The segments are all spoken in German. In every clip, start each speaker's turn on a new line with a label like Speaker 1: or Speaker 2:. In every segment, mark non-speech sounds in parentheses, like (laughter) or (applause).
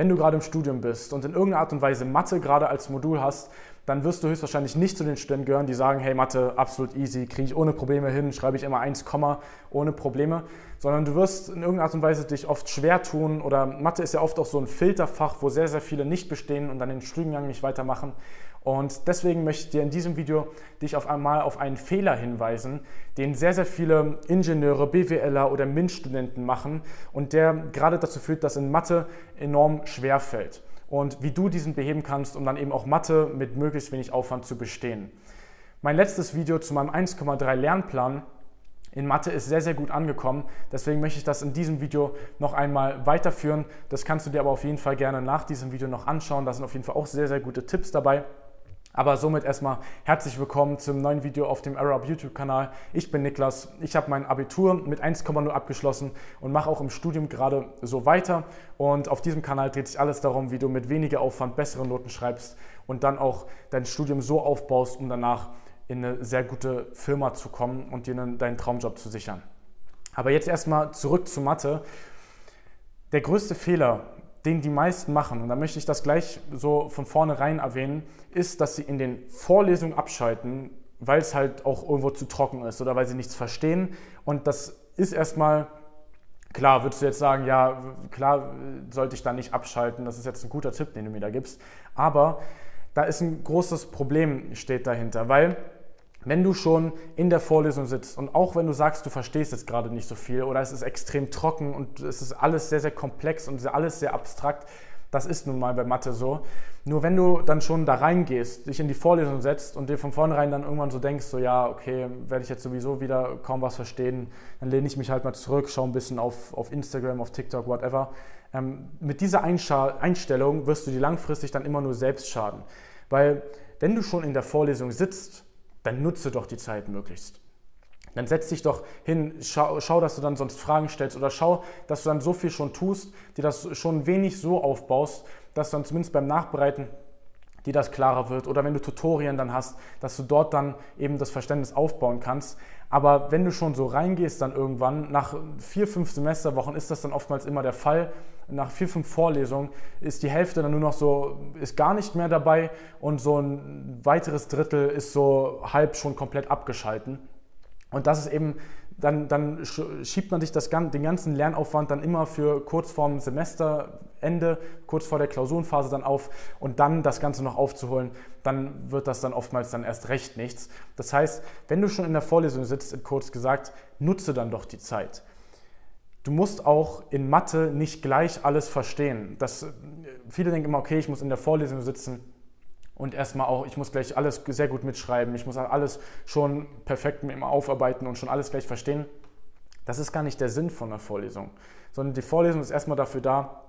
Speaker 1: Wenn du gerade im Studium bist und in irgendeiner Art und Weise Mathe gerade als Modul hast, dann wirst du höchstwahrscheinlich nicht zu den Studenten gehören, die sagen, hey, Mathe, absolut easy, kriege ich ohne Probleme hin, schreibe ich immer 1, ohne Probleme, sondern du wirst in irgendeiner Art und Weise dich oft schwer tun oder Mathe ist ja oft auch so ein Filterfach, wo sehr, sehr viele nicht bestehen und dann den Studiengang nicht weitermachen. Und deswegen möchte ich dir in diesem Video dich auf einmal auf einen Fehler hinweisen, den sehr, sehr viele Ingenieure, BWLer oder MINT-Studenten machen und der gerade dazu führt, dass in Mathe enorm schwer fällt und wie du diesen beheben kannst, um dann eben auch Mathe mit möglichst wenig Aufwand zu bestehen. Mein letztes Video zu meinem 1,3 Lernplan in Mathe ist sehr, sehr gut angekommen. Deswegen möchte ich das in diesem Video noch einmal weiterführen. Das kannst du dir aber auf jeden Fall gerne nach diesem Video noch anschauen. Da sind auf jeden Fall auch sehr, sehr gute Tipps dabei. Aber somit erstmal herzlich willkommen zum neuen Video auf dem Arab YouTube-Kanal. Ich bin Niklas, ich habe mein Abitur mit 1,0 abgeschlossen und mache auch im Studium gerade so weiter. Und auf diesem Kanal dreht sich alles darum, wie du mit weniger Aufwand bessere Noten schreibst und dann auch dein Studium so aufbaust, um danach in eine sehr gute Firma zu kommen und dir deinen Traumjob zu sichern. Aber jetzt erstmal zurück zu Mathe. Der größte Fehler, den die meisten machen, und da möchte ich das gleich so von vornherein erwähnen, ist, dass sie in den Vorlesungen abschalten, weil es halt auch irgendwo zu trocken ist oder weil sie nichts verstehen. Und das ist erstmal, klar, würdest du jetzt sagen, ja, klar sollte ich da nicht abschalten, das ist jetzt ein guter Tipp, den du mir da gibst. Aber da ist ein großes Problem, steht dahinter, weil wenn du schon in der Vorlesung sitzt und auch wenn du sagst, du verstehst jetzt gerade nicht so viel oder es ist extrem trocken und es ist alles sehr, sehr komplex und alles sehr abstrakt, das ist nun mal bei Mathe so. Nur wenn du dann schon da reingehst, dich in die Vorlesung setzt und dir von vornherein dann irgendwann so denkst, so ja, okay, werde ich jetzt sowieso wieder kaum was verstehen, dann lehne ich mich halt mal zurück, schaue ein bisschen auf, auf Instagram, auf TikTok, whatever. Ähm, mit dieser Einstellung wirst du dir langfristig dann immer nur selbst schaden. Weil wenn du schon in der Vorlesung sitzt dann nutze doch die Zeit möglichst. Dann setz dich doch hin, schau, schau, dass du dann sonst Fragen stellst oder schau, dass du dann so viel schon tust, dir das schon wenig so aufbaust, dass dann zumindest beim Nachbereiten dir das klarer wird oder wenn du Tutorien dann hast, dass du dort dann eben das Verständnis aufbauen kannst. Aber wenn du schon so reingehst dann irgendwann, nach vier, fünf Semesterwochen ist das dann oftmals immer der Fall, nach vier, fünf Vorlesungen ist die Hälfte dann nur noch so, ist gar nicht mehr dabei und so ein weiteres Drittel ist so halb schon komplett abgeschalten. Und das ist eben, dann, dann schiebt man sich das, den ganzen Lernaufwand dann immer für kurz vorm Semesterende, kurz vor der Klausurenphase dann auf und dann das Ganze noch aufzuholen, dann wird das dann oftmals dann erst recht nichts. Das heißt, wenn du schon in der Vorlesung sitzt, kurz gesagt, nutze dann doch die Zeit. Du musst auch in Mathe nicht gleich alles verstehen. Das, viele denken immer, okay, ich muss in der Vorlesung sitzen und erstmal auch, ich muss gleich alles sehr gut mitschreiben, ich muss alles schon perfekt ihm aufarbeiten und schon alles gleich verstehen. Das ist gar nicht der Sinn von einer Vorlesung, sondern die Vorlesung ist erstmal dafür da,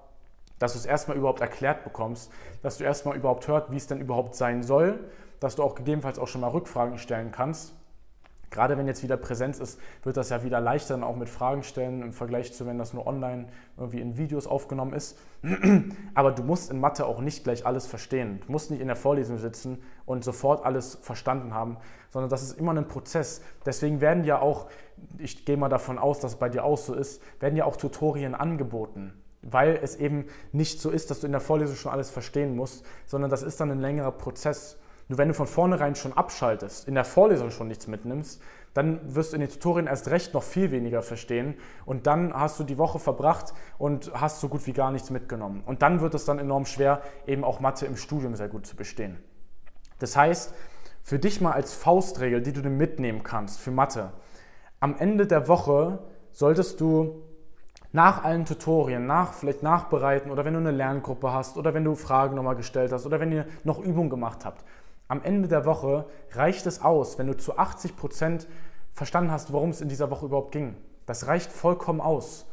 Speaker 1: dass du es erstmal überhaupt erklärt bekommst, dass du erstmal überhaupt hört, wie es denn überhaupt sein soll, dass du auch gegebenenfalls auch schon mal Rückfragen stellen kannst Gerade wenn jetzt wieder Präsenz ist, wird das ja wieder leichter dann auch mit Fragen stellen im Vergleich zu, wenn das nur online irgendwie in Videos aufgenommen ist. (clears throat) Aber du musst in Mathe auch nicht gleich alles verstehen. Du musst nicht in der Vorlesung sitzen und sofort alles verstanden haben, sondern das ist immer ein Prozess. Deswegen werden ja auch, ich gehe mal davon aus, dass es bei dir auch so ist, werden ja auch Tutorien angeboten weil es eben nicht so ist, dass du in der Vorlesung schon alles verstehen musst, sondern das ist dann ein längerer Prozess. Nur wenn du von vornherein schon abschaltest, in der Vorlesung schon nichts mitnimmst, dann wirst du in den Tutorien erst recht noch viel weniger verstehen und dann hast du die Woche verbracht und hast so gut wie gar nichts mitgenommen. Und dann wird es dann enorm schwer, eben auch Mathe im Studium sehr gut zu bestehen. Das heißt, für dich mal als Faustregel, die du dir mitnehmen kannst für Mathe, am Ende der Woche solltest du nach allen Tutorien, nach, vielleicht nachbereiten oder wenn du eine Lerngruppe hast oder wenn du Fragen nochmal gestellt hast oder wenn ihr noch Übungen gemacht habt, am Ende der Woche reicht es aus, wenn du zu 80 Prozent verstanden hast, worum es in dieser Woche überhaupt ging. Das reicht vollkommen aus.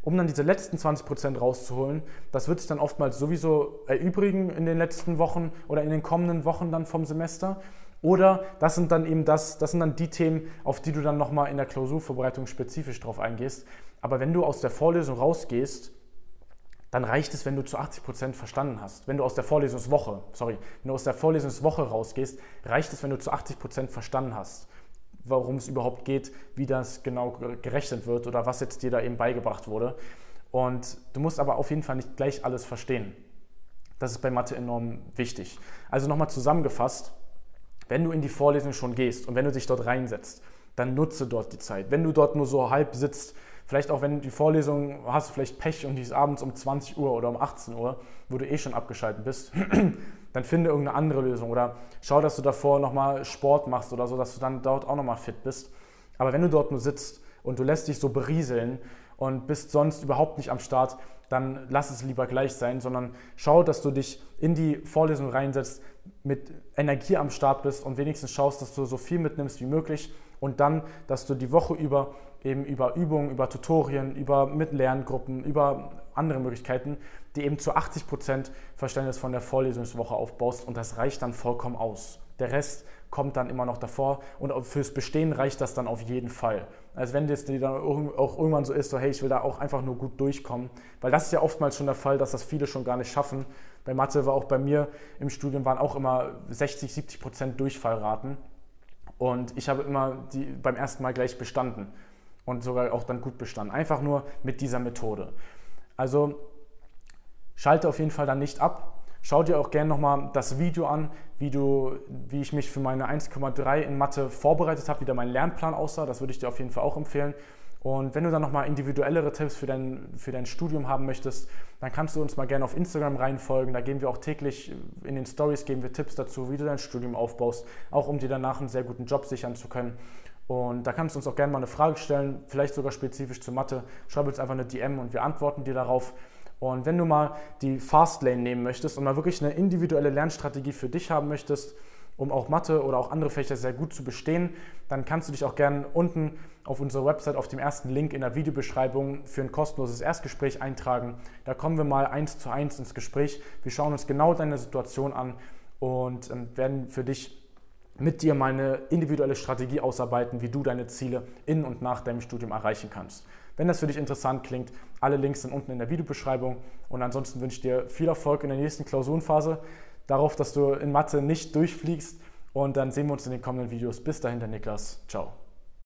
Speaker 1: Um dann diese letzten 20 Prozent rauszuholen, das wird sich dann oftmals sowieso erübrigen in den letzten Wochen oder in den kommenden Wochen dann vom Semester. Oder das sind dann eben das, das sind dann die Themen, auf die du dann nochmal in der Klausurvorbereitung spezifisch drauf eingehst. Aber wenn du aus der Vorlesung rausgehst dann reicht es, wenn du zu 80 Prozent verstanden hast. Wenn du aus der Vorlesungswoche, sorry, wenn du aus der Vorlesungswoche rausgehst, reicht es, wenn du zu 80 Prozent verstanden hast, worum es überhaupt geht, wie das genau gerechnet wird oder was jetzt dir da eben beigebracht wurde. Und du musst aber auf jeden Fall nicht gleich alles verstehen. Das ist bei Mathe enorm wichtig. Also nochmal zusammengefasst, wenn du in die Vorlesung schon gehst und wenn du dich dort reinsetzt, dann nutze dort die Zeit. Wenn du dort nur so halb sitzt, vielleicht auch wenn du die Vorlesung hast, vielleicht Pech und die ist abends um 20 Uhr oder um 18 Uhr, wo du eh schon abgeschaltet bist, (clears throat) dann finde irgendeine andere Lösung oder schau, dass du davor nochmal Sport machst oder so, dass du dann dort auch nochmal fit bist. Aber wenn du dort nur sitzt und du lässt dich so berieseln und bist sonst überhaupt nicht am Start, dann lass es lieber gleich sein, sondern schau, dass du dich in die Vorlesung reinsetzt, mit Energie am Start bist und wenigstens schaust, dass du so viel mitnimmst wie möglich und dann, dass du die Woche über eben über Übungen, über Tutorien, über mit Lerngruppen, über andere Möglichkeiten, die eben zu 80 Prozent Verständnis von der Vorlesungswoche aufbaust und das reicht dann vollkommen aus. Der Rest kommt dann immer noch davor und fürs Bestehen reicht das dann auf jeden Fall. Also wenn das dann auch irgendwann so ist, so hey, ich will da auch einfach nur gut durchkommen, weil das ist ja oftmals schon der Fall, dass das viele schon gar nicht schaffen. Bei Mathe war auch bei mir im Studium waren auch immer 60, 70 Prozent Durchfallraten und ich habe immer die beim ersten Mal gleich bestanden und sogar auch dann gut bestanden. Einfach nur mit dieser Methode. Also schalte auf jeden Fall dann nicht ab. Schau dir auch gerne nochmal das Video an, wie, du, wie ich mich für meine 1,3 in Mathe vorbereitet habe, wie da mein Lernplan aussah. Das würde ich dir auf jeden Fall auch empfehlen. Und wenn du dann nochmal individuellere Tipps für dein, für dein Studium haben möchtest, dann kannst du uns mal gerne auf Instagram reinfolgen. Da geben wir auch täglich in den Stories geben wir Tipps dazu, wie du dein Studium aufbaust, auch um dir danach einen sehr guten Job sichern zu können. Und da kannst du uns auch gerne mal eine Frage stellen, vielleicht sogar spezifisch zur Mathe. Schreib uns einfach eine DM und wir antworten dir darauf. Und wenn du mal die Fastlane nehmen möchtest und mal wirklich eine individuelle Lernstrategie für dich haben möchtest, um auch Mathe oder auch andere Fächer sehr gut zu bestehen, dann kannst du dich auch gerne unten auf unserer Website auf dem ersten Link in der Videobeschreibung für ein kostenloses Erstgespräch eintragen. Da kommen wir mal eins zu eins ins Gespräch. Wir schauen uns genau deine Situation an und ähm, werden für dich mit dir mal eine individuelle Strategie ausarbeiten, wie du deine Ziele in und nach deinem Studium erreichen kannst. Wenn das für dich interessant klingt, alle Links sind unten in der Videobeschreibung und ansonsten wünsche ich dir viel Erfolg in der nächsten Klausurenphase darauf, dass du in Mathe nicht durchfliegst und dann sehen wir uns in den kommenden Videos. Bis dahin, der Niklas. Ciao.